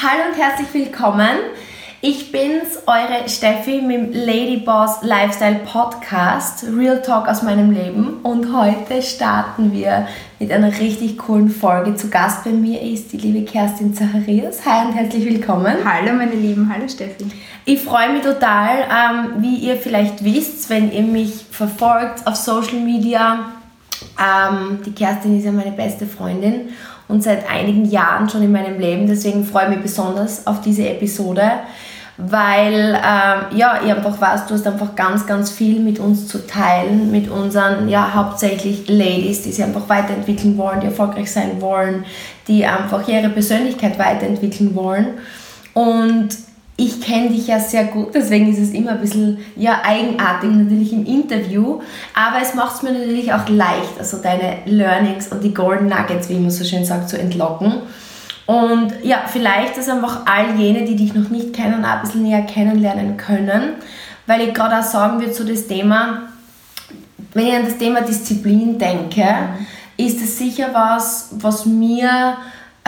Hallo und herzlich willkommen. Ich bin's, eure Steffi mit dem Ladyboss Lifestyle Podcast, Real Talk aus meinem Leben. Und heute starten wir mit einer richtig coolen Folge. Zu Gast bei mir ist die liebe Kerstin Zacharias. Hi und herzlich willkommen. Hallo meine Lieben, hallo Steffi. Ich freue mich total, ähm, wie ihr vielleicht wisst, wenn ihr mich verfolgt auf Social Media. Ähm, die Kerstin ist ja meine beste Freundin und seit einigen Jahren schon in meinem Leben. Deswegen freue ich mich besonders auf diese Episode, weil ähm, ja, ich einfach weiß, du hast einfach ganz, ganz viel mit uns zu teilen, mit unseren, ja, hauptsächlich Ladies, die sich einfach weiterentwickeln wollen, die erfolgreich sein wollen, die einfach ihre Persönlichkeit weiterentwickeln wollen. Und ich kenne dich ja sehr gut, deswegen ist es immer ein bisschen ja, eigenartig natürlich im Interview, aber es macht es mir natürlich auch leicht, also deine Learnings und die Golden Nuggets, wie man so schön sagt, zu entlocken. Und ja, vielleicht, dass einfach all jene, die dich noch nicht kennen, auch ein bisschen näher kennenlernen können, weil ich gerade auch sagen würde zu das Thema, wenn ich an das Thema Disziplin denke, mhm. ist es sicher was, was mir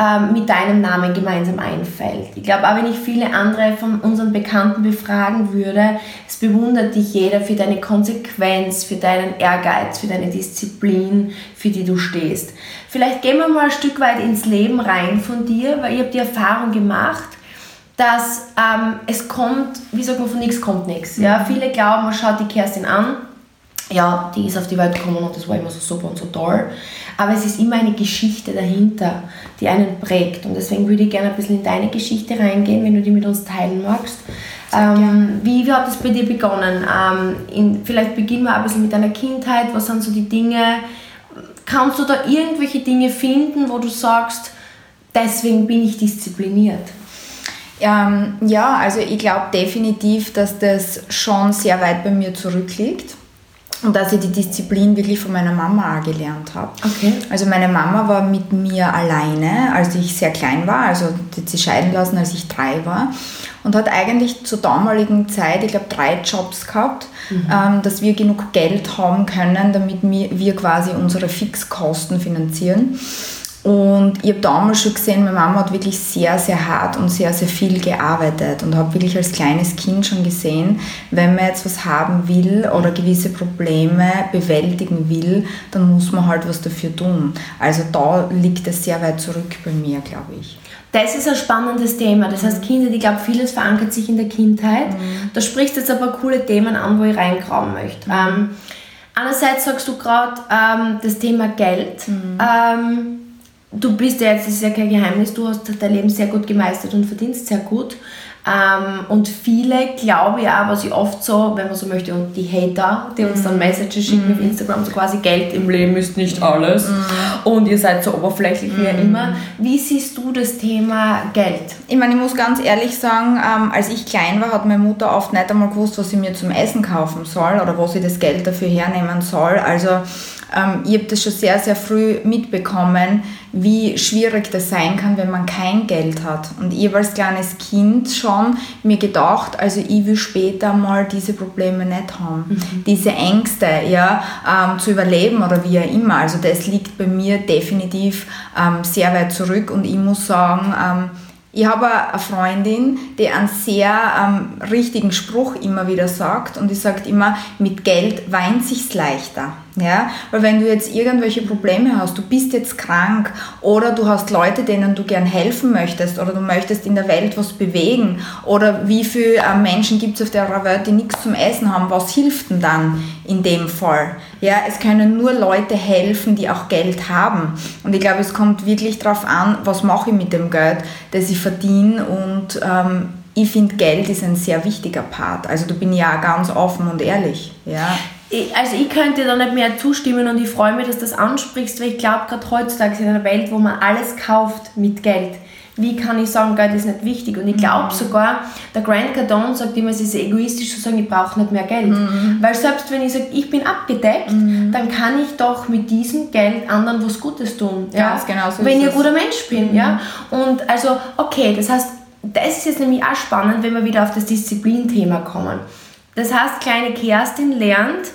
ähm, mit deinem Namen gemeinsam einfällt. Ich glaube, auch wenn ich viele andere von unseren Bekannten befragen würde, es bewundert dich jeder für deine Konsequenz, für deinen Ehrgeiz, für deine Disziplin, für die du stehst. Vielleicht gehen wir mal ein Stück weit ins Leben rein von dir, weil ich habe die Erfahrung gemacht, dass ähm, es kommt, wie sagt man, von nichts kommt nichts. Ja? Mhm. Viele glauben, man schaut die Kerstin an, ja, die ist auf die Welt gekommen und das war immer so super und so toll. Aber es ist immer eine Geschichte dahinter, die einen prägt. Und deswegen würde ich gerne ein bisschen in deine Geschichte reingehen, wenn du die mit uns teilen magst. Ähm, wie, wie hat das bei dir begonnen? Ähm, in, vielleicht beginnen wir ein bisschen mit deiner Kindheit. Was sind so die Dinge? Kannst du da irgendwelche Dinge finden, wo du sagst, deswegen bin ich diszipliniert? Ähm, ja, also ich glaube definitiv, dass das schon sehr weit bei mir zurückliegt und dass ich die Disziplin wirklich von meiner Mama auch gelernt habe. Okay. Also meine Mama war mit mir alleine, als ich sehr klein war, also die hat sie scheiden lassen, als ich drei war und hat eigentlich zur damaligen Zeit, ich glaube, drei Jobs gehabt, mhm. ähm, dass wir genug Geld haben können, damit wir quasi unsere Fixkosten finanzieren. Und ich habe damals schon gesehen, meine Mama hat wirklich sehr, sehr hart und sehr, sehr viel gearbeitet und habe wirklich als kleines Kind schon gesehen, wenn man jetzt was haben will oder gewisse Probleme bewältigen will, dann muss man halt was dafür tun. Also da liegt es sehr weit zurück bei mir, glaube ich. Das ist ein spannendes Thema. Das heißt, Kinder, ich glaube, vieles verankert sich in der Kindheit. Mhm. Da sprichst du jetzt aber coole Themen an, wo ich reingraben möchte. Mhm. Ähm, einerseits sagst du gerade ähm, das Thema Geld. Mhm. Ähm, du bist ja jetzt, das ist ja kein Geheimnis, du hast dein Leben sehr gut gemeistert und verdienst sehr gut. Ähm, und viele, glaube ich auch, was ich oft so, wenn man so möchte, und die Hater, die uns dann mhm. Messages schicken mm. auf Instagram, so quasi Geld im Leben ist nicht alles mm. und ihr seid so oberflächlich wie mm. immer. Wie siehst du das Thema Geld? Ich meine, ich muss ganz ehrlich sagen, ähm, als ich klein war, hat meine Mutter oft nicht einmal gewusst, was sie mir zum Essen kaufen soll oder wo sie das Geld dafür hernehmen soll. Also ähm, ich habe das schon sehr, sehr früh mitbekommen, wie schwierig das sein kann, wenn man kein Geld hat. Und ich habe als kleines Kind schon mir gedacht, also ich will später mal diese Probleme nicht haben. Mhm. Diese Ängste, ja, ähm, zu überleben oder wie auch immer. Also das liegt bei mir definitiv ähm, sehr weit zurück und ich muss sagen, ähm, ich habe eine Freundin, die einen sehr ähm, richtigen Spruch immer wieder sagt und die sagt immer, mit Geld weint sich's leichter. Ja? Weil wenn du jetzt irgendwelche Probleme hast, du bist jetzt krank oder du hast Leute, denen du gern helfen möchtest oder du möchtest in der Welt was bewegen oder wie viele äh, Menschen gibt es auf der Welt, die nichts zum Essen haben, was hilft denn dann in dem Fall? Ja, es können nur Leute helfen, die auch Geld haben. Und ich glaube, es kommt wirklich darauf an, was mache ich mit dem Geld, das ich verdiene und ähm, ich finde, Geld ist ein sehr wichtiger Part. Also da bin ich ja ganz offen und ehrlich. Ja also ich könnte da nicht mehr zustimmen und ich freue mich, dass du das ansprichst, weil ich glaube, gerade heutzutage in einer Welt, wo man alles kauft mit Geld, wie kann ich sagen, Geld ist nicht wichtig? Und ich glaube mhm. sogar, der Grant Cardone sagt immer, es ist egoistisch zu sagen, ich brauche nicht mehr Geld. Mhm. Weil selbst wenn ich sage, ich bin abgedeckt, mhm. dann kann ich doch mit diesem Geld anderen was Gutes tun. Ja? Ganz genau so Wenn ich ein guter Mensch bin. Ja? Mhm. Und also, okay, das heißt, das ist jetzt nämlich auch spannend, wenn wir wieder auf das Disziplinthema kommen. Das heißt, kleine Kerstin lernt,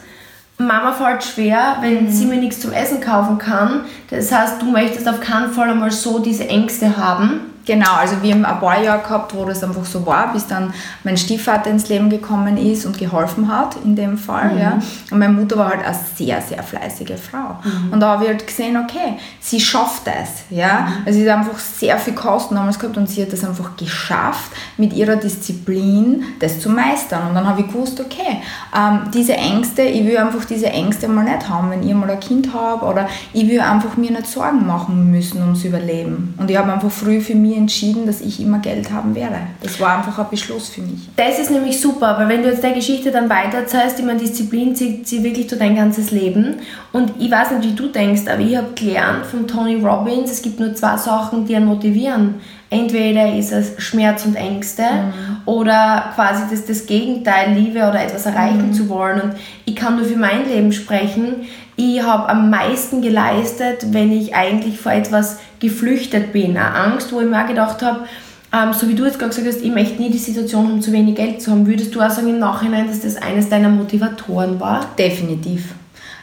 Mama fällt schwer, wenn mhm. sie mir nichts zum Essen kaufen kann. Das heißt, du möchtest auf keinen Fall einmal so diese Ängste haben. Genau, also wir haben ein paar Jahre gehabt, wo das einfach so war, bis dann mein Stiefvater ins Leben gekommen ist und geholfen hat, in dem Fall. Mhm. Ja. Und meine Mutter war halt eine sehr, sehr fleißige Frau. Mhm. Und da habe ich halt gesehen, okay, sie schafft es. Ja. Mhm. Also sie hat einfach sehr viel Kosten damals gehabt und sie hat das einfach geschafft, mit ihrer Disziplin das zu meistern. Und dann habe ich gewusst, okay, ähm, diese Ängste, ich will einfach diese Ängste mal nicht haben, wenn ich mal ein Kind habe oder ich will einfach mir nicht Sorgen machen müssen ums Überleben. Und ich habe einfach früh für mich entschieden, dass ich immer Geld haben werde. Das war einfach ein Beschluss für mich. Das ist nämlich super, weil wenn du jetzt der Geschichte dann weiterzählst, ich meine, Disziplin zieht sie wirklich durch dein ganzes Leben. Und ich weiß nicht, wie du denkst, aber ich habe gelernt von Tony Robbins, es gibt nur zwei Sachen, die einen motivieren. Entweder ist es Schmerz und Ängste mhm. oder quasi das, das Gegenteil, Liebe oder etwas erreichen mhm. zu wollen. Und ich kann nur für mein Leben sprechen. Ich habe am meisten geleistet, wenn ich eigentlich vor etwas geflüchtet bin. Eine Angst, wo ich mir auch gedacht habe, ähm, so wie du jetzt gerade gesagt hast, ich möchte nie die Situation haben, zu wenig Geld zu haben. Würdest du auch sagen im Nachhinein, dass das eines deiner Motivatoren war? Definitiv.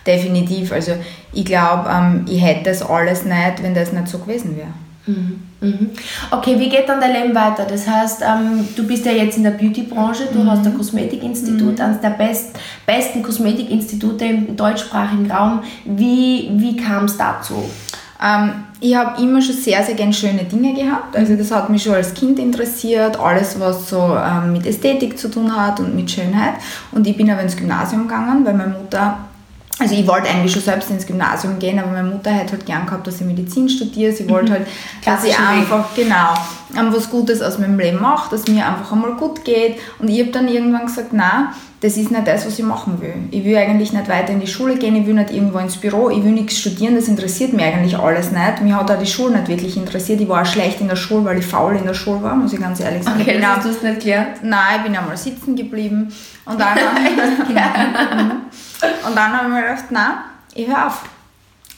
Definitiv. Also ich glaube, ähm, ich hätte das alles nicht, wenn das nicht so gewesen wäre. Mhm. Mhm. Okay, wie geht dann dein Leben weiter? Das heißt, ähm, du bist ja jetzt in der Beauty-Branche, du mhm. hast ein Kosmetikinstitut, mhm. eines der best, besten Kosmetikinstitute im deutschsprachigen Raum. Wie, wie kam es dazu? Ähm, ich habe immer schon sehr, sehr gerne schöne Dinge gehabt. Also das hat mich schon als Kind interessiert, alles was so ähm, mit Ästhetik zu tun hat und mit Schönheit. Und ich bin aber ins Gymnasium gegangen, weil meine Mutter also ich wollte eigentlich schon selbst ins Gymnasium gehen, aber meine Mutter hat halt gern gehabt, dass ich Medizin studiere. Sie wollte mhm. halt, dass ich einfach, genau, was Gutes aus meinem Leben mache, dass mir einfach einmal gut geht. Und ich habe dann irgendwann gesagt, nein, das ist nicht das, was ich machen will. Ich will eigentlich nicht weiter in die Schule gehen, ich will nicht irgendwo ins Büro, ich will nichts studieren, das interessiert mich eigentlich alles nicht. Mir hat auch die Schule nicht wirklich interessiert. Ich war auch schlecht in der Schule, weil ich faul in der Schule war, muss ich ganz ehrlich sagen. Okay, hast du es nicht gelernt? Nein, ich bin einmal sitzen geblieben. Und dann, und dann habe ich mir gedacht, nein, ich höre auf.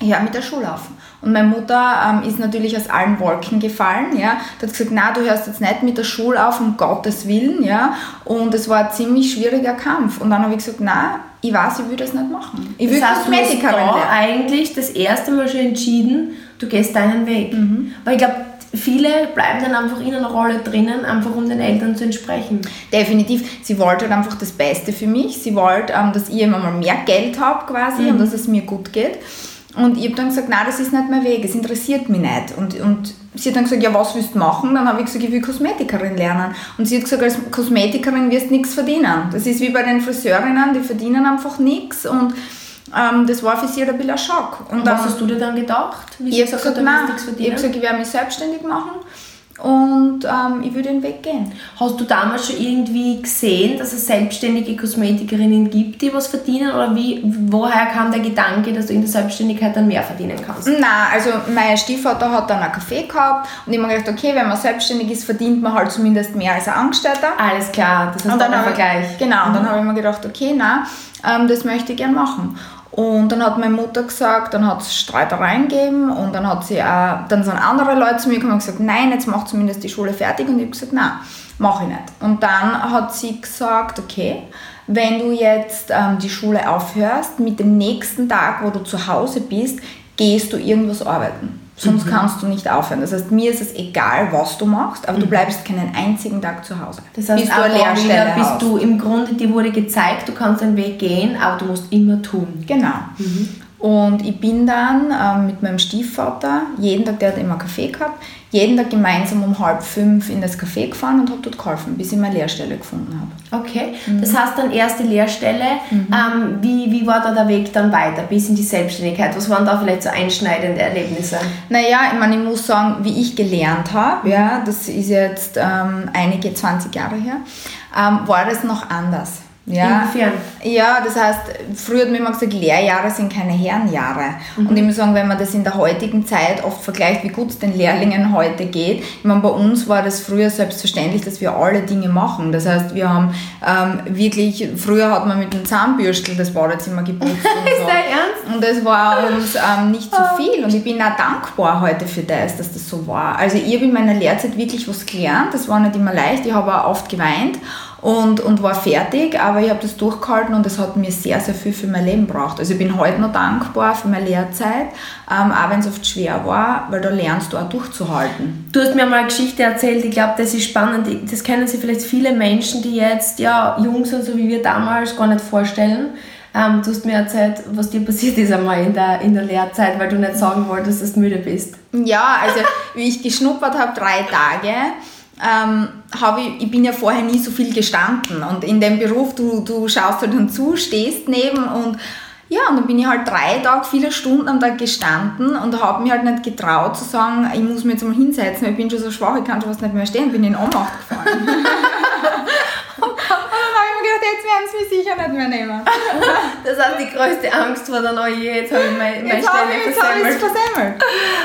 Höre mit der Schule auf. Und meine Mutter ähm, ist natürlich aus allen Wolken gefallen. Ja. Die hat gesagt, na, du hörst jetzt nicht mit der Schule auf, um Gottes Willen. Ja. Und es war ein ziemlich schwieriger Kampf. Und dann habe ich gesagt, na, ich weiß, ich will das nicht machen. Ich will das heißt, Kosmetikerin du hast da eigentlich das erste Mal schon entschieden, du gehst deinen Weg. Mhm. Weil ich glaube, viele bleiben dann einfach in einer Rolle drinnen, einfach um den Eltern zu entsprechen. Definitiv. Sie wollte halt einfach das Beste für mich. Sie wollte, ähm, dass ich immer mal mehr Geld habe quasi mhm. und dass es mir gut geht. Und ich habe dann gesagt, nein, das ist nicht mein Weg, es interessiert mich nicht. Und, und sie hat dann gesagt, ja, was willst du machen? Dann habe ich gesagt, ich will Kosmetikerin lernen. Und sie hat gesagt, als Kosmetikerin wirst du nichts verdienen. Das ist wie bei den Friseurinnen, die verdienen einfach nichts. Und ähm, das war für sie ein bisschen ein Schock. Und, was hast du dir dann gedacht? Wie ich habe gesagt, nein, ich habe gesagt, ich werde mich selbstständig machen und ähm, ich würde den Weg gehen. Hast du damals schon irgendwie gesehen, dass es selbstständige Kosmetikerinnen gibt, die was verdienen? Oder wie, woher kam der Gedanke, dass du in der Selbstständigkeit dann mehr verdienen kannst? Nein, also mein Stiefvater hat dann ein Café gehabt und ich habe mir gedacht, okay, wenn man selbstständig ist, verdient man halt zumindest mehr als ein Angestellter. Alles klar, das ist ein Vergleich. Genau, und dann mhm. habe ich mir gedacht, okay, nein, ähm, das möchte ich gerne machen. Und dann hat meine Mutter gesagt, dann hat es Streitereien gegeben und dann hat sie auch, dann sind andere Leute zu mir gekommen und gesagt, nein, jetzt mach zumindest die Schule fertig. Und ich habe gesagt, nein, mache ich nicht. Und dann hat sie gesagt, okay, wenn du jetzt ähm, die Schule aufhörst, mit dem nächsten Tag, wo du zu Hause bist, gehst du irgendwas arbeiten. Sonst mhm. kannst du nicht aufhören. Das heißt, mir ist es egal, was du machst, aber mhm. du bleibst keinen einzigen Tag zu Hause. Das heißt, bis du eine Lehrstelle bist hast. du im Grunde, dir wurde gezeigt, du kannst den Weg gehen, aber du musst immer tun. Genau. Mhm. Und ich bin dann ähm, mit meinem Stiefvater, jeden Tag, der hat immer Kaffee gehabt, jeden Tag gemeinsam um halb fünf in das Café gefahren und habe dort geholfen, bis ich meine Lehrstelle gefunden habe. Okay, mhm. das heißt dann erste Lehrstelle. Mhm. Ähm, wie, wie war da der Weg dann weiter bis in die Selbstständigkeit? Was waren da vielleicht so einschneidende Erlebnisse? Naja, ich meine, ich muss sagen, wie ich gelernt habe, ja, das ist jetzt ähm, einige 20 Jahre her, ähm, war das noch anders. Ja, Inwiefern? Ja, das heißt, früher hat man immer gesagt, Lehrjahre sind keine Herrenjahre. Mhm. Und ich muss sagen, wenn man das in der heutigen Zeit oft vergleicht, wie gut es den Lehrlingen heute geht, ich meine, bei uns war das früher selbstverständlich, dass wir alle Dinge machen. Das heißt, wir haben ähm, wirklich, früher hat man mit einem Zahnbürstel das Badezimmer geputzt. so. Ist der ernst? Und das war uns ähm, nicht zu so viel. Und ich bin auch dankbar heute für das, dass das so war. Also ich habe in meiner Lehrzeit wirklich was gelernt. Das war nicht immer leicht. Ich habe auch oft geweint. Und, und war fertig, aber ich habe das durchgehalten und es hat mir sehr, sehr viel für mein Leben gebracht. Also ich bin heute noch dankbar für meine Lehrzeit, ähm, auch wenn es oft schwer war, weil da lernst du auch durchzuhalten. Du hast mir mal eine Geschichte erzählt, ich glaube, das ist spannend, das kennen sich vielleicht viele Menschen, die jetzt ja, jung sind, so wie wir damals, gar nicht vorstellen. Ähm, du hast mir erzählt, was dir passiert ist einmal in der, in der Lehrzeit, weil du nicht sagen wolltest, dass du müde bist. Ja, also wie ich geschnuppert habe, drei Tage, ähm, habe ich, ich bin ja vorher nie so viel gestanden und in dem Beruf, du, du schaust halt dann zu, stehst neben und ja, und dann bin ich halt drei Tage, viele Stunden am Tag gestanden und habe mich halt nicht getraut zu sagen, ich muss mich jetzt mal hinsetzen, weil ich bin schon so schwach, ich kann schon was nicht mehr stehen, bin in Ohnmacht gefallen. jetzt werden sie mich sicher nicht mehr nehmen. das heißt, die größte Angst war dann, oh je, jetzt habe ich meine, meine jetzt Stelle ich, versemmelt. versemmelt.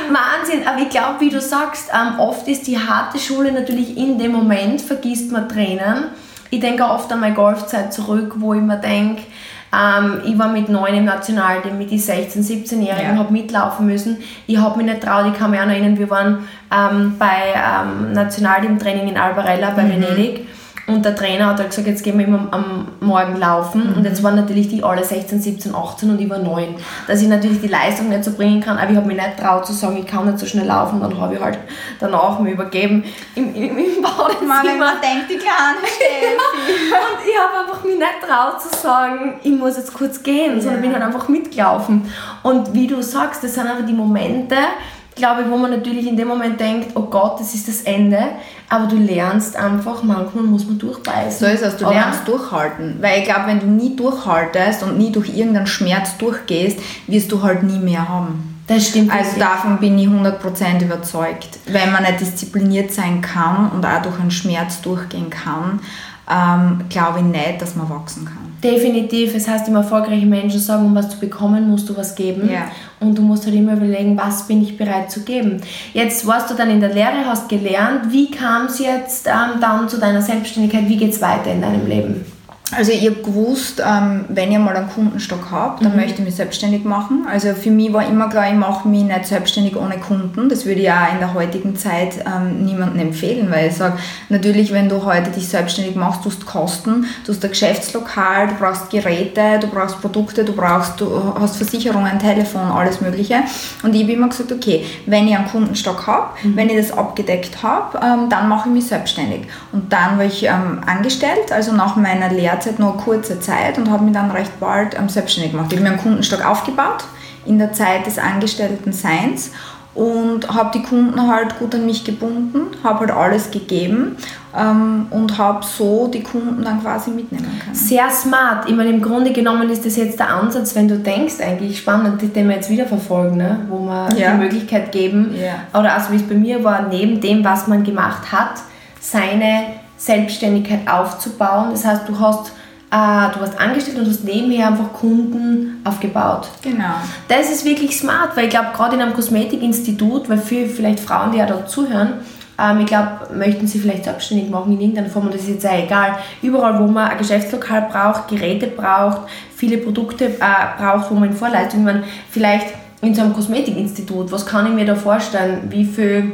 Wahnsinn, aber ich glaube, wie du sagst, ähm, oft ist die harte Schule natürlich in dem Moment, vergisst man Tränen. Ich denke oft an meine Golfzeit zurück, wo ich mir denke, ähm, ich war mit neun im Nationalteam, mit den 16-, 17-Jährigen, ja. habe mitlaufen müssen. Ich habe mich nicht traut, ich kann mich auch noch erinnern, wir waren ähm, bei ähm, Nationalteam-Training in Albarella bei mhm. Venedig und der Trainer hat halt gesagt, jetzt gehen wir immer am Morgen laufen. Mhm. Und jetzt waren natürlich die alle 16, 17, 18 und ich war 9. Dass ich natürlich die Leistung nicht so bringen kann, aber ich habe mich nicht traut zu sagen, ich kann nicht so schnell laufen. Dann habe ich halt danach mir übergeben im, im, im Badezimmer. Man denkt, die kleine Steffi. und ich habe einfach mich nicht traut zu sagen, ich muss jetzt kurz gehen, ja. sondern bin halt einfach mitgelaufen. Und wie du sagst, das sind einfach die Momente, glaube ich, wo man natürlich in dem Moment denkt, oh Gott, das ist das Ende, aber du lernst einfach, manchmal muss man durchbeißen. So ist es, du Oder? lernst durchhalten, weil ich glaube, wenn du nie durchhaltest und nie durch irgendeinen Schmerz durchgehst, wirst du halt nie mehr haben. Das stimmt. Also wirklich. davon bin ich 100% überzeugt. Wenn man nicht diszipliniert sein kann und auch durch einen Schmerz durchgehen kann, ähm, glaube ich nicht, dass man wachsen kann. Definitiv. Es heißt immer, erfolgreiche Menschen sagen, um was zu bekommen, musst du was geben. Ja. Und du musst halt immer überlegen, was bin ich bereit zu geben. Jetzt warst du dann in der Lehre, hast gelernt. Wie kam es jetzt ähm, dann zu deiner Selbstständigkeit? Wie geht es weiter in deinem Leben? Also ich habe gewusst, ähm, wenn ich mal einen Kundenstock habe, dann mhm. möchte ich mich selbstständig machen. Also für mich war immer klar, ich mache mich nicht selbstständig ohne Kunden. Das würde ich auch in der heutigen Zeit ähm, niemandem empfehlen, weil ich sage, natürlich, wenn du heute dich selbstständig machst, du hast Kosten, du hast ein Geschäftslokal, du brauchst Geräte, du brauchst Produkte, du brauchst, du hast Versicherungen, Telefon, alles mögliche. Und ich habe immer gesagt, okay, wenn ich einen Kundenstock habe, mhm. wenn ich das abgedeckt habe, ähm, dann mache ich mich selbstständig. Und dann war ich ähm, angestellt, also nach meiner Lehre derzeit nur kurze Zeit und habe mich dann recht bald ähm, selbstständig gemacht. Ich habe mir einen Kundenstock aufgebaut in der Zeit des Angestellten-Seins und habe die Kunden halt gut an mich gebunden, habe halt alles gegeben ähm, und habe so die Kunden dann quasi mitnehmen können. Sehr smart. Ich meine, im Grunde genommen ist das jetzt der Ansatz, wenn du denkst, eigentlich spannend, den wir jetzt wieder verfolgen, ne? wo wir ja. die Möglichkeit geben, ja. oder also wie es bei mir war, neben dem, was man gemacht hat, seine Selbstständigkeit aufzubauen. Das heißt, du hast äh, du warst angestellt und hast nebenher einfach Kunden aufgebaut. Genau. Das ist wirklich smart, weil ich glaube, gerade in einem Kosmetikinstitut, weil für vielleicht Frauen, die ja da zuhören, ähm, ich glaube, möchten sie vielleicht selbstständig machen in irgendeiner Form und das ist jetzt auch egal. Überall, wo man ein Geschäftslokal braucht, Geräte braucht, viele Produkte äh, braucht, wo man in Vorleistung, man vielleicht in so einem Kosmetikinstitut, was kann ich mir da vorstellen, wie viel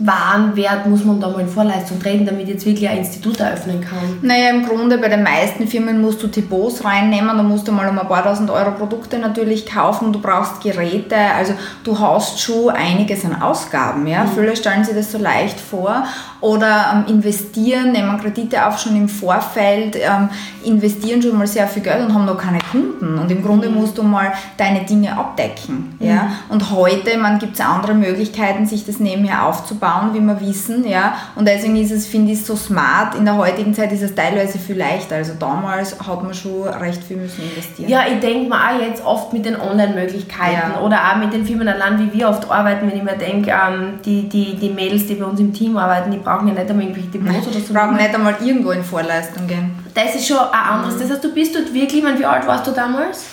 Warenwert muss man da mal in Vorleistung treten, damit jetzt wirklich ein Institut eröffnen kann? Naja, im Grunde bei den meisten Firmen musst du Depots reinnehmen, da musst du mal um ein paar tausend Euro Produkte natürlich kaufen, du brauchst Geräte, also du hast schon einiges an Ausgaben. Ja? Mhm. Viele stellen sich das so leicht vor oder ähm, investieren, nehmen Kredite auf schon im Vorfeld, ähm, investieren schon mal sehr viel Geld und haben noch keine Kunden. Und im Grunde mhm. musst du mal deine Dinge abdecken. Mhm. Ja? Und heute gibt es andere Möglichkeiten, sich das nebenher aufzubauen bauen, wie wir wissen, ja. Und deswegen ist es, finde ich, so smart. In der heutigen Zeit ist es teilweise viel leichter. Also damals hat man schon recht viel müssen investieren. Ja, ich denke mir auch jetzt oft mit den Online-Möglichkeiten ja. oder auch mit den Firmen allein, wie wir oft arbeiten, wenn ich mir denke, ähm, die, die, die Mädels, die bei uns im Team arbeiten, die brauchen ja nicht einmal irgendwelche Depots oder so. Die brauchen nicht einmal irgendwo in Vorleistung gehen. Das ist schon ein anderes. Mhm. Das heißt, du bist dort wirklich, ich meine, wie alt warst du damals?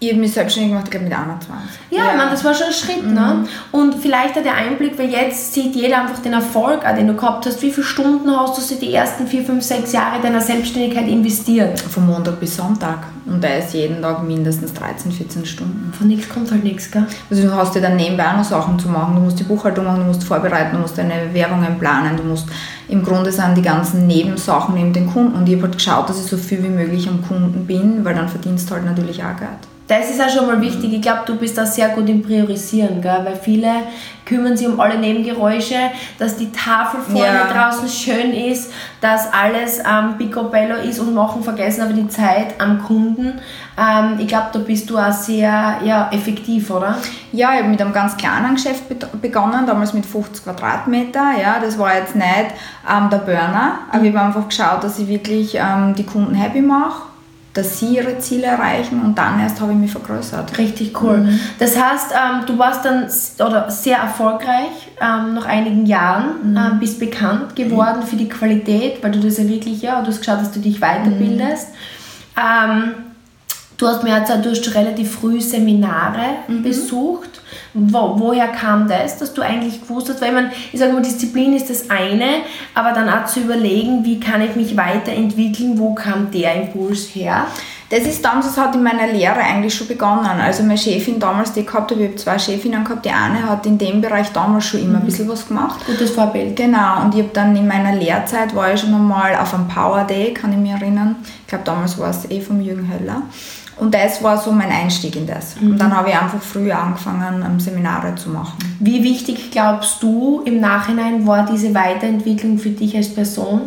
Ich habe mich selbstständig gemacht, ich glaube mit 21. Ja, ja. Ich meine, das war schon ein Schritt. Ne? Mhm. Ne? Und vielleicht auch der Einblick, weil jetzt sieht jeder einfach den Erfolg, den du gehabt hast. Wie viele Stunden hast du so die ersten 4, 5, 6 Jahre deiner Selbstständigkeit investiert? Von Montag bis Sonntag. Und da ist jeden Tag mindestens 13, 14 Stunden. Von nichts kommt halt nichts, gell? Also du hast dir dann nebenbei auch noch Sachen zu machen. Du musst die Buchhaltung machen, du musst vorbereiten, du musst deine Werbungen planen, du musst im Grunde sind die ganzen Nebensachen neben den Kunden. Und ich habe halt geschaut, dass ich so viel wie möglich am Kunden bin, weil dann verdienst du halt natürlich auch Geld das ist auch schon mal wichtig. Ich glaube, du bist da sehr gut im Priorisieren, gell? weil viele kümmern sich um alle Nebengeräusche, dass die Tafel vorne ja. draußen schön ist, dass alles ähm, picobello ist und machen vergessen aber die Zeit am Kunden. Ähm, ich glaube, da bist du auch sehr ja, effektiv, oder? Ja, ich habe mit einem ganz kleinen Geschäft begonnen, damals mit 50 Quadratmeter. Ja, das war jetzt nicht ähm, der Burner, aber ich habe einfach geschaut, dass ich wirklich ähm, die Kunden happy mache dass sie ihre Ziele erreichen und dann erst habe ich mich vergrößert. Richtig cool. Mhm. Das heißt, ähm, du warst dann oder sehr erfolgreich ähm, nach einigen Jahren, mhm. ähm, bist bekannt geworden mhm. für die Qualität, weil du das ja wirklich, ja, du hast geschaut, dass du dich weiterbildest. Mhm. Du hast mir erzählt, du hast relativ früh Seminare mhm. besucht wo, woher kam das, dass du eigentlich gewusst hast? Weil man, ich sage mal, Disziplin ist das eine, aber dann auch zu überlegen, wie kann ich mich weiterentwickeln, wo kam der Impuls her? Das ist damals, das hat in meiner Lehre eigentlich schon begonnen. Also meine Chefin damals, die ich gehabt habe, ich habe zwei Chefinnen gehabt, die eine hat in dem Bereich damals schon immer mhm. ein bisschen was gemacht. Gutes Vorbild. Genau, und ich habe dann in meiner Lehrzeit, war ich schon einmal auf einem Power Day, kann ich mich erinnern. Ich glaube, damals war es eh vom Jürgen Höller. Und das war so mein Einstieg in das. Mhm. Und dann habe ich einfach früher angefangen, Seminare zu machen. Wie wichtig glaubst du im Nachhinein war diese Weiterentwicklung für dich als Person?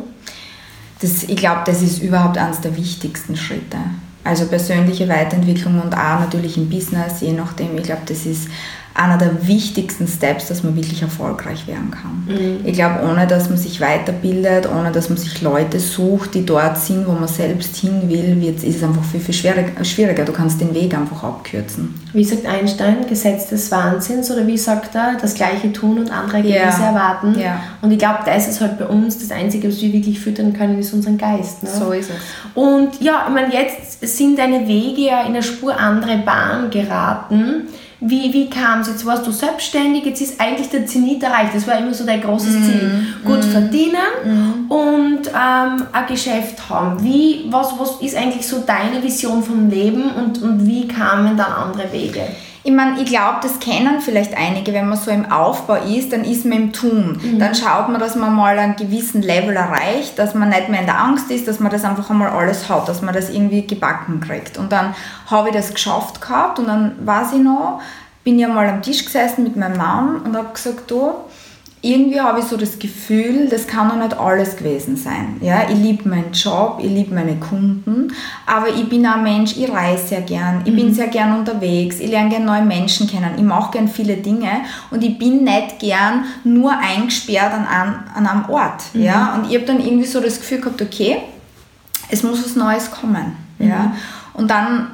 Das, ich glaube, das ist überhaupt eines der wichtigsten Schritte. Also persönliche Weiterentwicklung und auch natürlich im Business, je nachdem. Ich glaube, das ist einer der wichtigsten Steps, dass man wirklich erfolgreich werden kann. Mhm. Ich glaube, ohne dass man sich weiterbildet, ohne dass man sich Leute sucht, die dort sind, wo man selbst hin will, ist es einfach viel, viel schwieriger. Du kannst den Weg einfach abkürzen. Wie sagt Einstein, Gesetz des Wahnsinns oder wie sagt er, das Gleiche tun und andere Ergebnisse ja. erwarten. Ja. Und ich glaube, das ist halt bei uns das Einzige, was wir wirklich füttern können, ist unseren Geist. Ne? So ist es. Und ja, ich meine, jetzt sind deine Wege ja in eine Spur andere Bahn geraten. Wie, wie kam es? Jetzt warst du selbstständig, jetzt ist eigentlich der Zenit erreicht. Das war immer so dein großes mm, Ziel. Gut mm, verdienen mm. und ähm, ein Geschäft haben. Wie, was, was ist eigentlich so deine Vision vom Leben und, und wie kamen dann andere Wege? Ich meine, ich glaube, das kennen vielleicht einige, wenn man so im Aufbau ist, dann ist man im Tun. Mhm. Dann schaut man, dass man mal einen gewissen Level erreicht, dass man nicht mehr in der Angst ist, dass man das einfach einmal alles hat, dass man das irgendwie gebacken kriegt. Und dann habe ich das geschafft gehabt und dann weiß ich noch, bin ich mal am Tisch gesessen mit meinem Mann und habe gesagt, du, irgendwie habe ich so das Gefühl, das kann doch nicht alles gewesen sein. Ja, ich liebe meinen Job, ich liebe meine Kunden, aber ich bin ein Mensch, ich reise sehr gern, ich mhm. bin sehr gern unterwegs, ich lerne gerne neue Menschen kennen, ich mache gern viele Dinge und ich bin nicht gern nur eingesperrt an, an, an einem Ort. Mhm. Ja, und ich habe dann irgendwie so das Gefühl gehabt, okay, es muss was Neues kommen. Mhm. Ja, und dann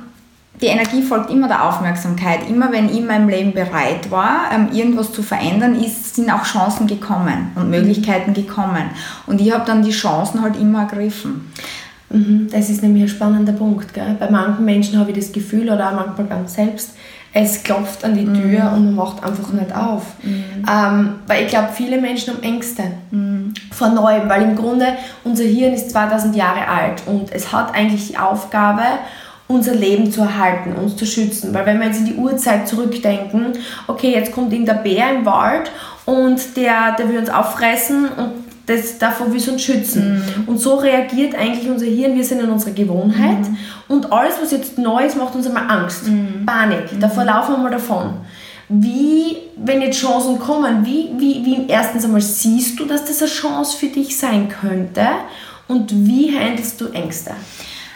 die Energie folgt immer der Aufmerksamkeit. Immer wenn ich in meinem Leben bereit war, ähm, irgendwas zu verändern, ist, sind auch Chancen gekommen und Möglichkeiten gekommen. Und ich habe dann die Chancen halt immer ergriffen. Mhm, das ist nämlich ein spannender Punkt. Gell? Bei manchen Menschen habe ich das Gefühl, oder auch manchmal ganz selbst, es klopft an die Tür mhm. und man macht einfach nicht auf. Mhm. Ähm, weil ich glaube, viele Menschen haben Ängste mhm. vor Neuem, weil im Grunde unser Hirn ist 2000 Jahre alt und es hat eigentlich die Aufgabe, unser Leben zu erhalten, uns zu schützen. Weil wenn wir jetzt in die Urzeit zurückdenken, okay, jetzt kommt irgendein Bär im Wald und der, der will uns auffressen und das, davor will es uns schützen. Mhm. Und so reagiert eigentlich unser Hirn, wir sind in unserer Gewohnheit mhm. und alles, was jetzt neu ist, macht uns einmal Angst, mhm. Panik, davor laufen wir mal davon. Wie, wenn jetzt Chancen kommen, wie, wie, wie erstens einmal siehst du, dass das eine Chance für dich sein könnte und wie handelst du Ängste?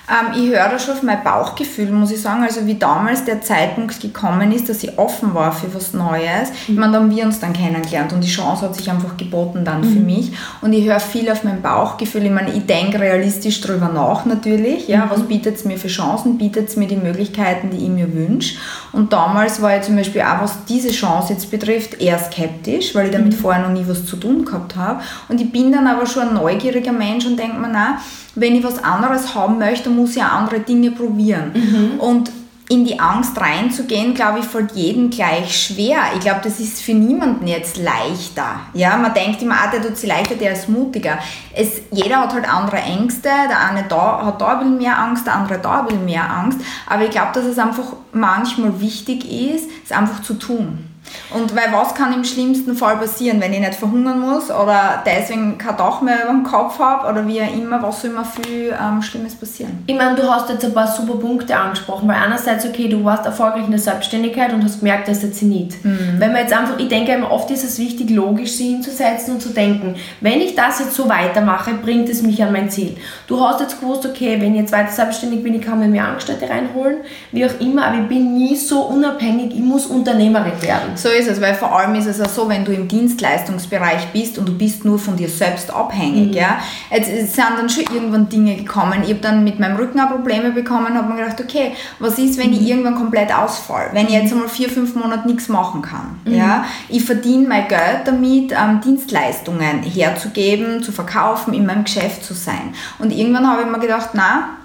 Ähm, ich höre da schon auf mein Bauchgefühl, muss ich sagen. Also wie damals der Zeitpunkt gekommen ist, dass ich offen war für was Neues. Mhm. Ich meine, da haben wir uns dann kennengelernt und die Chance hat sich einfach geboten dann mhm. für mich. Und ich höre viel auf mein Bauchgefühl. Ich meine, ich denke realistisch darüber nach natürlich. Ja, mhm. Was bietet es mir für Chancen? Bietet es mir die Möglichkeiten, die ich mir wünsche? Und damals war ich zum Beispiel auch, was diese Chance jetzt betrifft, eher skeptisch, weil ich damit mhm. vorher noch nie was zu tun gehabt habe. Und ich bin dann aber schon ein neugieriger Mensch und denke mir, na, wenn ich was anderes haben möchte, muss ich auch andere Dinge probieren. Mhm. Und in die Angst reinzugehen, glaube ich, fällt jedem gleich schwer. Ich glaube, das ist für niemanden jetzt leichter. Ja, man denkt immer, ah, der tut sich leichter, der ist mutiger. Es, jeder hat halt andere Ängste. Der eine da, hat da ein bisschen mehr Angst, der andere da ein bisschen mehr Angst. Aber ich glaube, dass es einfach manchmal wichtig ist, es einfach zu tun. Und weil was kann im schlimmsten Fall passieren, wenn ich nicht verhungern muss oder deswegen kein Dach mehr über dem Kopf habe oder wie auch immer, was soll immer viel ähm, Schlimmes passieren? Ich meine, du hast jetzt ein paar super Punkte angesprochen, weil einerseits, okay, du warst erfolgreich in der Selbstständigkeit und hast gemerkt, dass der Zenit. Mhm. Wenn man jetzt einfach, ich denke immer, oft ist es wichtig, logisch sich hinzusetzen und zu denken, wenn ich das jetzt so weitermache, bringt es mich an mein Ziel. Du hast jetzt gewusst, okay, wenn ich jetzt weiter selbstständig bin, ich kann mir mehr Angestellte reinholen, wie auch immer, aber ich bin nie so unabhängig, ich muss Unternehmerin werden. So ist es, weil vor allem ist es auch so, wenn du im Dienstleistungsbereich bist und du bist nur von dir selbst abhängig. Mhm. Ja? Jetzt sind dann schon irgendwann Dinge gekommen. Ich habe dann mit meinem Rücken auch Probleme bekommen und habe mir gedacht, okay, was ist, wenn mhm. ich irgendwann komplett ausfall? Wenn ich jetzt einmal vier, fünf Monate nichts machen kann. Mhm. Ja? Ich verdiene mein Geld damit, ähm, Dienstleistungen herzugeben, zu verkaufen, in meinem Geschäft zu sein. Und irgendwann habe ich mir gedacht, na,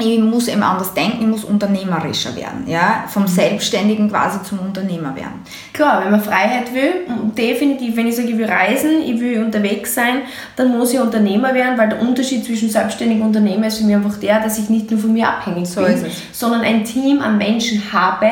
ich muss eben anders denken, ich muss unternehmerischer werden, ja, vom mhm. Selbstständigen quasi zum Unternehmer werden. Klar, wenn man Freiheit will, definitiv, wenn ich sage, ich will reisen, ich will unterwegs sein, dann muss ich Unternehmer werden, weil der Unterschied zwischen selbstständig und Unternehmer ist für mich einfach der, dass ich nicht nur von mir abhängig so bin, sondern ein Team an Menschen habe,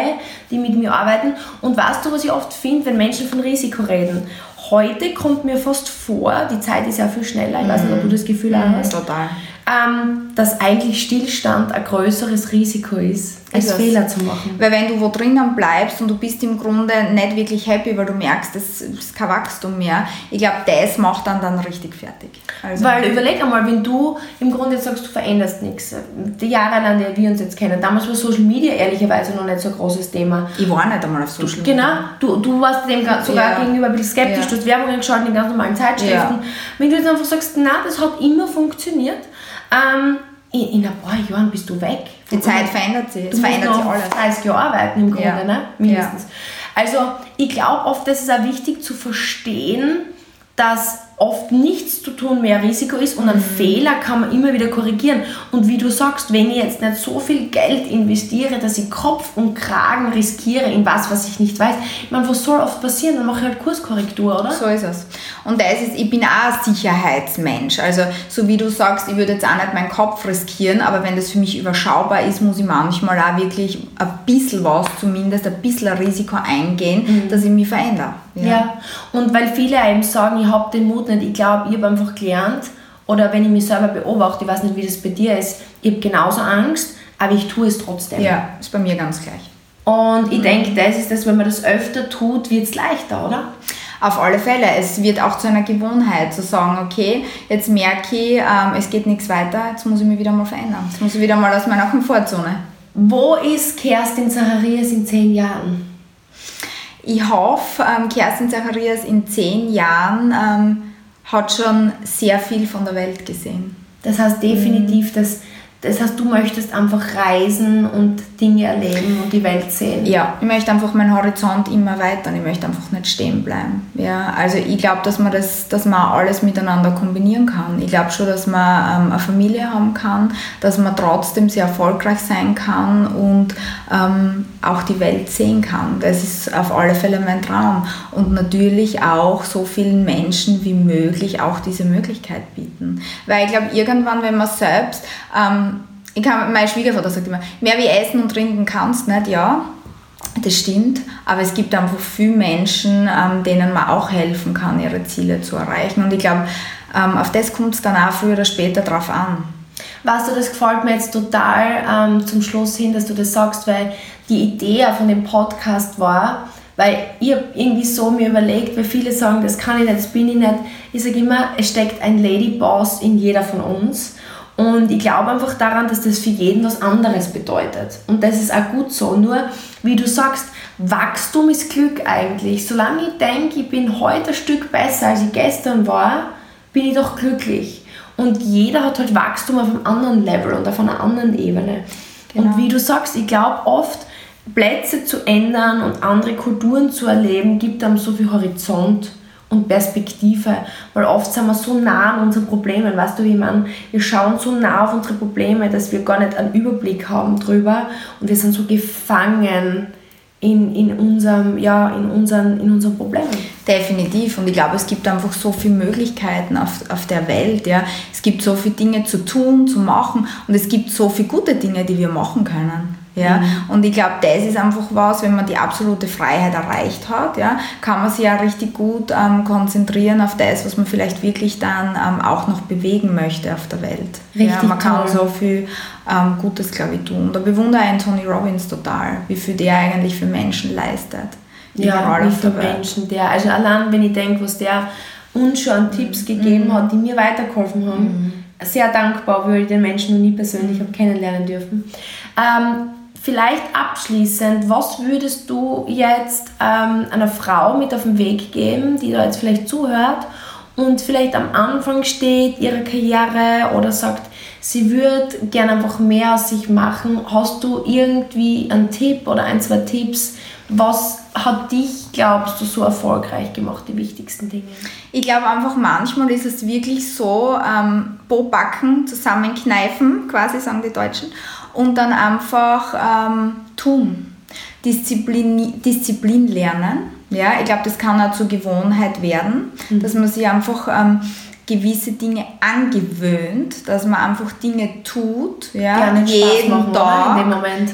die mit mir arbeiten. Und weißt du, was ich oft finde, wenn Menschen von Risiko reden? Heute kommt mir fast vor, die Zeit ist ja viel schneller, ich weiß nicht, ob du das Gefühl mhm, hast. Total ähm, dass eigentlich Stillstand ein größeres Risiko ist, als Fehler zu machen. Weil wenn du wo drinnen bleibst und du bist im Grunde nicht wirklich happy, weil du merkst, es ist kein Wachstum mehr, ich glaube, das macht dann dann richtig fertig. Also weil überleg einmal, wenn du im Grunde sagst, du veränderst nichts, die Jahre lang, die wir uns jetzt kennen, damals war Social Media ehrlicherweise noch nicht so ein großes Thema. Ich war nicht einmal auf Social Media. Genau, du, du warst dem sogar ja. gegenüber ein bisschen skeptisch, ja. du hast Werbungen geschaut in ganz normalen Zeitschriften. Ja. Wenn du jetzt einfach sagst, na, das hat immer funktioniert, ähm, in, in, ein paar Jahren bist du weg. Die Zeit verändert sich. Es verändert sich alles. 30 Jahre arbeiten im Grunde, ja. ne? mindestens. Ja. Also ich glaube oft, das ist auch wichtig zu verstehen, dass oft nichts zu tun mehr Risiko ist und einen mhm. Fehler kann man immer wieder korrigieren. Und wie du sagst, wenn ich jetzt nicht so viel Geld investiere, dass ich Kopf und Kragen riskiere in was, was ich nicht weiß, ich meine, was soll oft passieren? Dann mache ich halt Kurskorrektur, oder? So ist es. Und das ist, ich bin auch ein Sicherheitsmensch. Also so wie du sagst, ich würde jetzt auch nicht meinen Kopf riskieren, aber wenn das für mich überschaubar ist, muss ich manchmal auch wirklich ein bisschen was, zumindest ein bisschen ein Risiko eingehen, mhm. dass ich mich verändere. Ja. ja. und weil viele einem sagen, ich habe den Mut nicht, ich glaube, ich habe einfach gelernt, oder wenn ich mich selber beobachte, ich weiß nicht, wie das bei dir ist, ich habe genauso Angst, aber ich tue es trotzdem. Ja, ist bei mir ganz gleich. Und ich denke, das ist das, wenn man das öfter tut, wird es leichter, oder? Auf alle Fälle. Es wird auch zu einer Gewohnheit, zu sagen, okay, jetzt merke ich, ähm, es geht nichts weiter, jetzt muss ich mich wieder mal verändern. Jetzt muss ich wieder mal aus meiner Komfortzone. Wo ist Kerstin Zacharias in zehn Jahren? Ich hoffe, ähm, Kerstin Zacharias in zehn Jahren ähm, hat schon sehr viel von der Welt gesehen. Das heißt definitiv, mhm. dass das heißt, du möchtest einfach reisen und Dinge erleben und die Welt sehen. Ja, ich möchte einfach meinen Horizont immer weitern. Ich möchte einfach nicht stehen bleiben. Ja, also ich glaube, dass man das, dass man alles miteinander kombinieren kann. Ich glaube schon, dass man ähm, eine Familie haben kann, dass man trotzdem sehr erfolgreich sein kann und ähm, auch die Welt sehen kann. Das ist auf alle Fälle mein Traum. Und natürlich auch so vielen Menschen wie möglich auch diese Möglichkeit bieten. Weil ich glaube, irgendwann, wenn man selbst ähm, ich kann, mein Schwiegervater sagt immer, mehr wie essen und trinken kannst nicht, ja, das stimmt, aber es gibt einfach viele Menschen, ähm, denen man auch helfen kann, ihre Ziele zu erreichen. Und ich glaube, ähm, auf das kommt es dann auch früher oder später drauf an. Weißt du, das gefällt mir jetzt total ähm, zum Schluss hin, dass du das sagst, weil die Idee von dem Podcast war, weil ich irgendwie so mir überlegt, weil viele sagen, das kann ich nicht, das bin ich nicht. Ich sage immer, es steckt ein Ladyboss in jeder von uns. Und ich glaube einfach daran, dass das für jeden was anderes bedeutet. Und das ist auch gut so. Nur, wie du sagst, Wachstum ist Glück eigentlich. Solange ich denke, ich bin heute ein Stück besser, als ich gestern war, bin ich doch glücklich. Und jeder hat halt Wachstum auf einem anderen Level und auf einer anderen Ebene. Genau. Und wie du sagst, ich glaube oft, Plätze zu ändern und andere Kulturen zu erleben, gibt einem so viel Horizont und Perspektive, weil oft sind wir so nah an unseren Problemen, weißt du, wie man, wir schauen so nah auf unsere Probleme, dass wir gar nicht einen Überblick haben drüber und wir sind so gefangen in, in, unserem, ja, in, unseren, in unseren Problemen. Definitiv. Und ich glaube, es gibt einfach so viele Möglichkeiten auf, auf der Welt. Ja. Es gibt so viele Dinge zu tun, zu machen und es gibt so viele gute Dinge, die wir machen können. Ja? Mhm. Und ich glaube, das ist einfach was, wenn man die absolute Freiheit erreicht hat, ja, kann man sich ja richtig gut ähm, konzentrieren auf das, was man vielleicht wirklich dann ähm, auch noch bewegen möchte auf der Welt. Richtig ja, man kann toll. so viel ähm, Gutes, glaube ich, tun. Da bewundere ich Tony Robbins total, wie viel der eigentlich für Menschen leistet. Ja, wie viele Menschen der, also allein wenn ich denke, was der uns schon an Tipps gegeben mhm. hat, die mir weitergeholfen haben, mhm. sehr dankbar, weil ich den Menschen noch nie persönlich habe kennenlernen dürfen. Ähm, Vielleicht abschließend, was würdest du jetzt ähm, einer Frau mit auf den Weg geben, die da jetzt vielleicht zuhört und vielleicht am Anfang steht ihrer Karriere oder sagt, sie würde gerne einfach mehr aus sich machen? Hast du irgendwie einen Tipp oder ein, zwei Tipps? Was hat dich, glaubst du, so erfolgreich gemacht, die wichtigsten Dinge? Ich glaube einfach, manchmal ist es wirklich so, ähm, Bobacken zusammenkneifen, quasi sagen die Deutschen, und dann einfach ähm, tun. Disziplin, Disziplin lernen. Ja, ich glaube, das kann auch zur Gewohnheit werden, mhm. dass man sich einfach ähm, gewisse Dinge angewöhnt, dass man einfach Dinge tut, ja, jeden machen, Tag,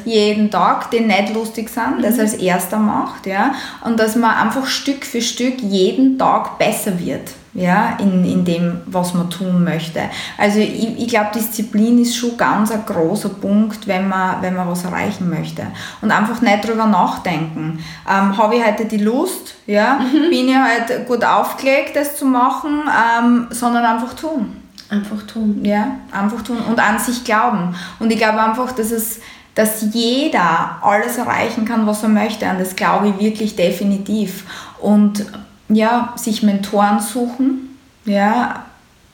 jeden Tag, die nicht lustig sind, mhm. das als erster macht, ja, und dass man einfach Stück für Stück jeden Tag besser wird ja, in, in dem, was man tun möchte. Also ich, ich glaube, Disziplin ist schon ganz ein großer Punkt, wenn man, wenn man was erreichen möchte. Und einfach nicht drüber nachdenken. Ähm, Habe ich heute die Lust? Ja? Mhm. Bin ich halt gut aufgelegt, das zu machen? Ähm, sondern einfach tun. Einfach tun. Ja, einfach tun und an sich glauben. Und ich glaube einfach, dass es dass jeder alles erreichen kann, was er möchte. Und das glaube ich wirklich definitiv. Und ja, sich Mentoren suchen, ja,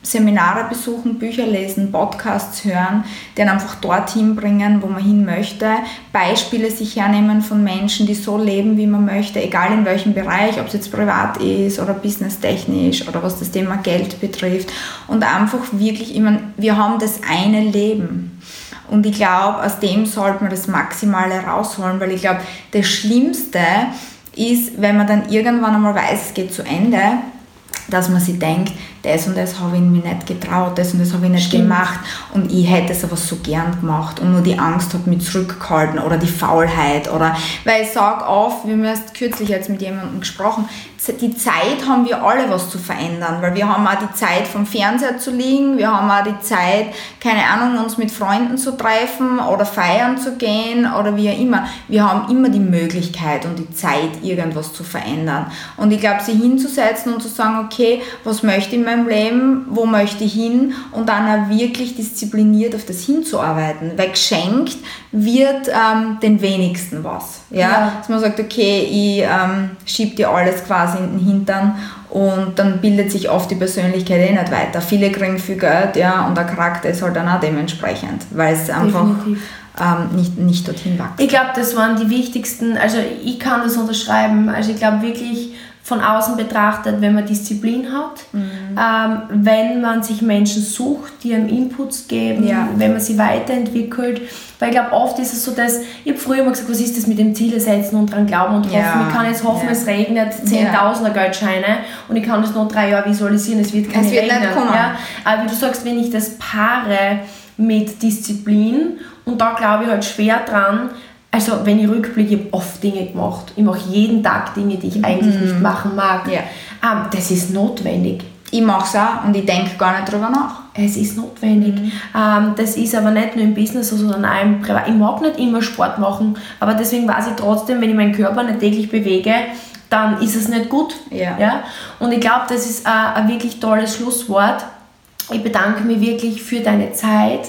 Seminare besuchen, Bücher lesen, Podcasts hören, die einfach dorthin bringen, wo man hin möchte, Beispiele sich hernehmen von Menschen, die so leben, wie man möchte, egal in welchem Bereich, ob es jetzt privat ist oder businesstechnisch oder was das Thema Geld betrifft und einfach wirklich immer, wir haben das eine Leben. Und ich glaube, aus dem sollte man das Maximale rausholen, weil ich glaube, das Schlimmste ist, wenn man dann irgendwann einmal weiß, es geht zu Ende, dass man sich denkt, das und das habe ich mir nicht getraut, das und das habe ich nicht Stimmt. gemacht und ich hätte es aber so gern gemacht und nur die Angst hat mich zurückgehalten oder die Faulheit oder, weil ich sage oft, wir haben erst kürzlich jetzt mit jemandem gesprochen, die Zeit haben wir alle was zu verändern, weil wir haben auch die Zeit vom Fernseher zu liegen, wir haben auch die Zeit, keine Ahnung, uns mit Freunden zu treffen oder feiern zu gehen oder wie auch immer. Wir haben immer die Möglichkeit und die Zeit, irgendwas zu verändern. Und ich glaube, sie hinzusetzen und zu sagen, okay, was möchte ich meinem Leben, wo möchte ich hin und dann auch wirklich diszipliniert auf das hinzuarbeiten, weil geschenkt wird ähm, den wenigsten was. Ja? ja? Dass man sagt, okay, ich ähm, schiebe dir alles quasi in den Hintern und dann bildet sich oft die Persönlichkeit eh nicht weiter. Viele kriegen viel Geld ja, und der Charakter ist halt dann auch dementsprechend, weil es einfach ähm, nicht, nicht dorthin wächst. Ich glaube, das waren die wichtigsten, also ich kann das unterschreiben, also ich glaube wirklich, von außen betrachtet, wenn man Disziplin hat, mhm. ähm, wenn man sich Menschen sucht, die einem Inputs geben, ja. wenn man sie weiterentwickelt. Weil ich glaube, oft ist es so, dass, ich habe früher immer gesagt, was ist das mit dem Ziele setzen und dran glauben und hoffen. Ja. Ich kann jetzt hoffen, ja. es regnet 10.000er Geldscheine und ich kann das noch drei Jahre visualisieren, es wird. Nicht kommen. Ja? Aber wie du sagst, wenn ich das paare mit Disziplin und da glaube ich halt schwer dran, also wenn ich rückblicke, ich habe oft Dinge gemacht. Ich mache jeden Tag Dinge, die ich eigentlich mhm. nicht machen mag. Ja. Ähm, das ist notwendig. Ich mache es auch und ich denke gar nicht darüber nach. Es ist notwendig. Mhm. Ähm, das ist aber nicht nur im Business, sondern auch im Privat. Ich mag nicht immer Sport machen, aber deswegen weiß ich trotzdem, wenn ich meinen Körper nicht täglich bewege, dann ist es nicht gut. Ja. Ja? Und ich glaube, das ist ein, ein wirklich tolles Schlusswort. Ich bedanke mich wirklich für deine Zeit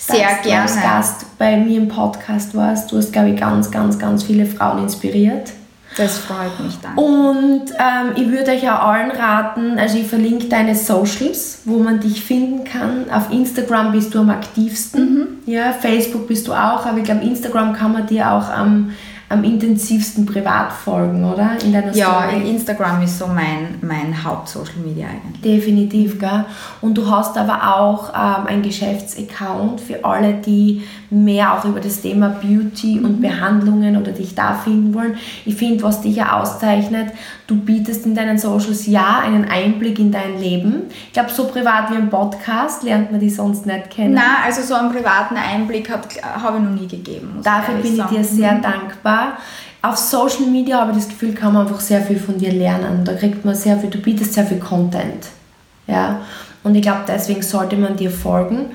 sehr dass gerne. du als Gast bei mir im Podcast warst. Du hast, glaube ich, ganz, ganz, ganz viele Frauen inspiriert. Das freut mich dann. Und ähm, ich würde euch auch allen raten, also ich verlinke deine Socials, wo man dich finden kann. Auf Instagram bist du am aktivsten. Mhm. Ja, Facebook bist du auch, aber ich glaube, Instagram kann man dir auch am, am intensivsten privat folgen, oder? In deiner ja, Story. Instagram ist so mein, mein Haupt-Social Media eigentlich. Definitiv, gell? Und du hast aber auch ähm, ein Geschäftsaccount für alle, die mehr auch über das Thema Beauty und mhm. Behandlungen oder dich da finden wollen. Ich finde, was dich ja auszeichnet, du bietest in deinen Socials ja einen Einblick in dein Leben. Ich glaube, so privat wie ein Podcast lernt man die sonst nicht kennen. Nein, also so einen privaten Einblick habe ich noch nie gegeben. Dafür bin ich dir sehr mhm. dankbar. Auf Social Media habe ich das Gefühl, kann man einfach sehr viel von dir lernen. Da kriegt man sehr viel, du bietest sehr viel Content. Ja? Und ich glaube, deswegen sollte man dir folgen.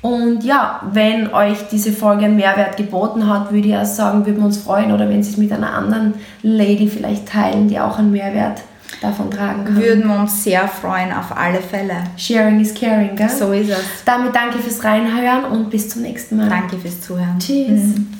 Und ja, wenn euch diese Folge einen Mehrwert geboten hat, würde ich auch sagen, würden wir uns freuen oder wenn Sie es mit einer anderen Lady vielleicht teilen, die auch einen Mehrwert davon tragen kann. Würden wir uns sehr freuen, auf alle Fälle. Sharing is caring, gell? So ist es. Damit danke fürs Reinhören und bis zum nächsten Mal. Danke fürs Zuhören. Tschüss. Mhm.